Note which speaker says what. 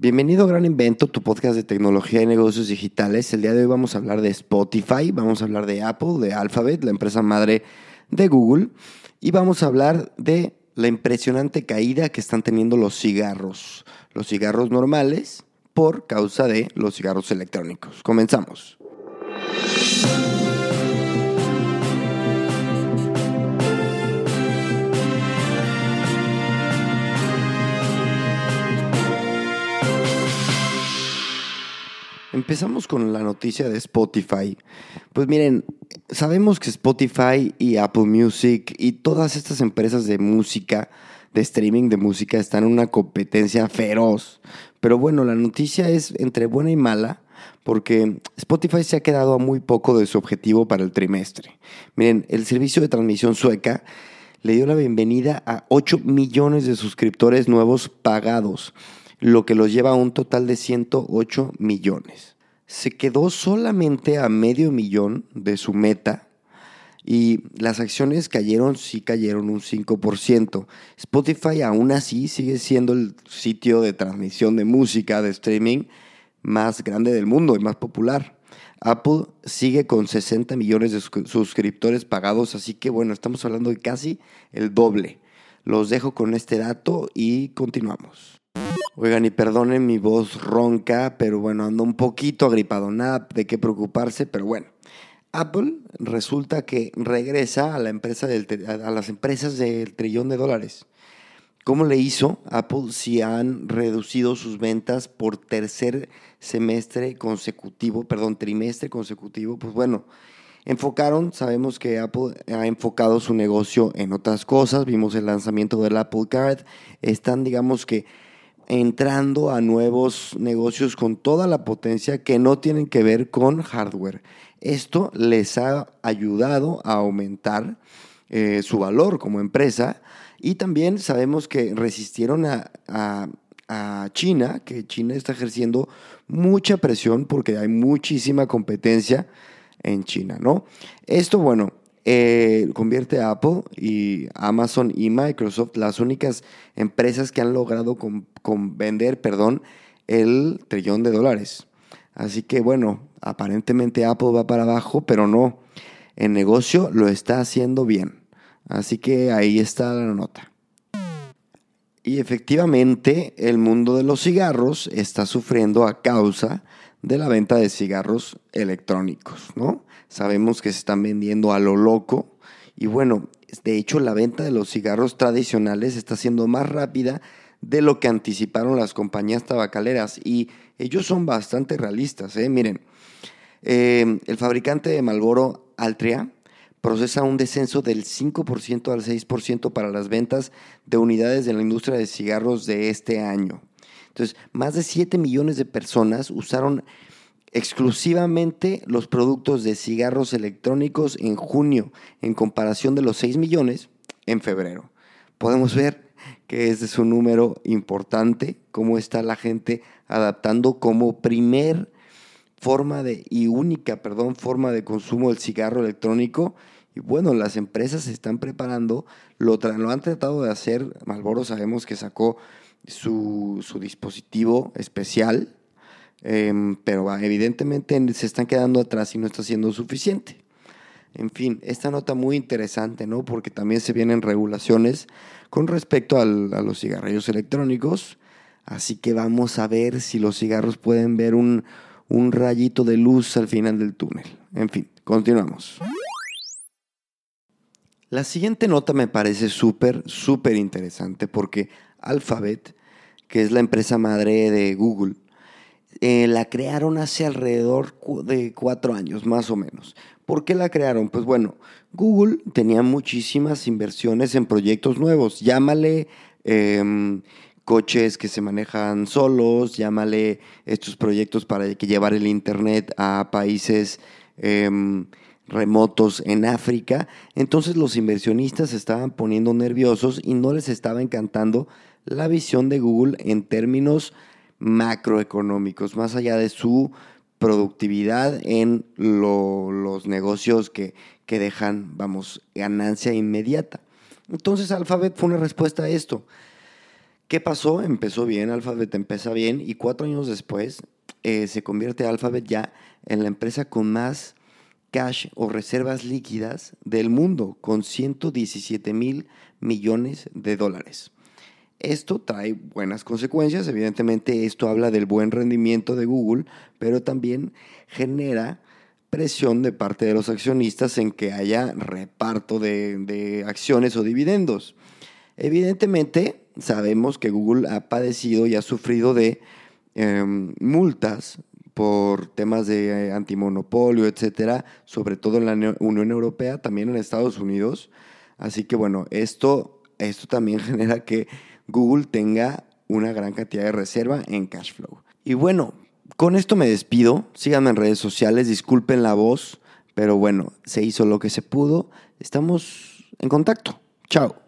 Speaker 1: Bienvenido a Gran Invento, tu podcast de tecnología y negocios digitales. El día de hoy vamos a hablar de Spotify, vamos a hablar de Apple, de Alphabet, la empresa madre de Google, y vamos a hablar de la impresionante caída que están teniendo los cigarros, los cigarros normales por causa de los cigarros electrónicos. Comenzamos. Empezamos con la noticia de Spotify. Pues miren, sabemos que Spotify y Apple Music y todas estas empresas de música, de streaming de música, están en una competencia feroz. Pero bueno, la noticia es entre buena y mala porque Spotify se ha quedado a muy poco de su objetivo para el trimestre. Miren, el servicio de transmisión sueca le dio la bienvenida a 8 millones de suscriptores nuevos pagados lo que los lleva a un total de 108 millones. Se quedó solamente a medio millón de su meta y las acciones cayeron, sí cayeron un 5%. Spotify aún así sigue siendo el sitio de transmisión de música, de streaming más grande del mundo y más popular. Apple sigue con 60 millones de suscriptores pagados, así que bueno, estamos hablando de casi el doble. Los dejo con este dato y continuamos. Oigan, y perdonen mi voz ronca, pero bueno, ando un poquito agripado. Nada de qué preocuparse, pero bueno. Apple resulta que regresa a, la empresa del, a las empresas del trillón de dólares. ¿Cómo le hizo Apple si han reducido sus ventas por tercer semestre consecutivo, perdón, trimestre consecutivo? Pues bueno, enfocaron, sabemos que Apple ha enfocado su negocio en otras cosas, vimos el lanzamiento del Apple Card, están digamos que entrando a nuevos negocios con toda la potencia que no tienen que ver con hardware. Esto les ha ayudado a aumentar eh, su valor como empresa y también sabemos que resistieron a, a China, que China está ejerciendo mucha presión porque hay muchísima competencia en China, ¿no? Esto, bueno, eh, convierte a Apple y Amazon y Microsoft las únicas empresas que han logrado con, vender, perdón, el trillón de dólares. Así que bueno, aparentemente Apple va para abajo, pero no. El negocio lo está haciendo bien. Así que ahí está la nota. Y efectivamente, el mundo de los cigarros está sufriendo a causa de la venta de cigarros electrónicos, ¿no? Sabemos que se están vendiendo a lo loco y bueno, de hecho la venta de los cigarros tradicionales está siendo más rápida de lo que anticiparon las compañías tabacaleras y ellos son bastante realistas, ¿eh? Miren, eh, el fabricante de Malboro Altria procesa un descenso del 5% al 6% para las ventas de unidades de la industria de cigarros de este año. Entonces, más de 7 millones de personas usaron exclusivamente los productos de cigarros electrónicos en junio, en comparación de los 6 millones en febrero. Podemos ver que este es un número importante, cómo está la gente adaptando como primer forma de, y única, perdón, forma de consumo del cigarro electrónico. Y bueno, las empresas se están preparando, lo, lo han tratado de hacer. Malboro sabemos que sacó su, dispositivo especial, em, pero evidentemente se están quedando atrás y no está siendo suficiente. En fin, esta nota muy interesante, ¿no? Porque también se vienen regulaciones con respecto a los cigarrillos electrónicos. Así que vamos a ver si los cigarros pueden ver un, un rayito de luz al final del túnel. En fin, continuamos. La siguiente nota me parece súper, súper interesante porque Alphabet, que es la empresa madre de Google, eh, la crearon hace alrededor de cuatro años, más o menos. ¿Por qué la crearon? Pues bueno, Google tenía muchísimas inversiones en proyectos nuevos. Llámale em, coches que se manejan solos, llámale estos proyectos para que llevar el Internet a países em, remotos en África. Entonces los inversionistas se estaban poniendo nerviosos y no les estaba encantando la visión de Google en términos macroeconómicos, más allá de su productividad en los negocios que, que dejan, vamos, ganancia inmediata. Entonces Alphabet fue una respuesta a esto. ¿Qué pasó? Empezó bien, Alphabet empieza bien y cuatro años después eh, se convierte Alphabet ya en la empresa con más cash o reservas líquidas del mundo, con 117 mil millones de dólares. Esto trae buenas consecuencias, evidentemente esto habla del buen rendimiento de Google, pero también genera presión de parte de los accionistas en que haya reparto de acciones o dividendos. Evidentemente, sabemos que Google ha padecido y ha sufrido de em, multas por temas de eh, antimonopolio, etcétera, sobre todo en la Unión Europea, también en Estados Unidos. Así que bueno, esto, esto también genera que Google tenga una gran cantidad de reserva en cash flow. Y bueno, con esto me despido. Síganme en redes sociales, disculpen la voz, pero bueno, se hizo lo que se pudo. Estamos en contacto. Chao.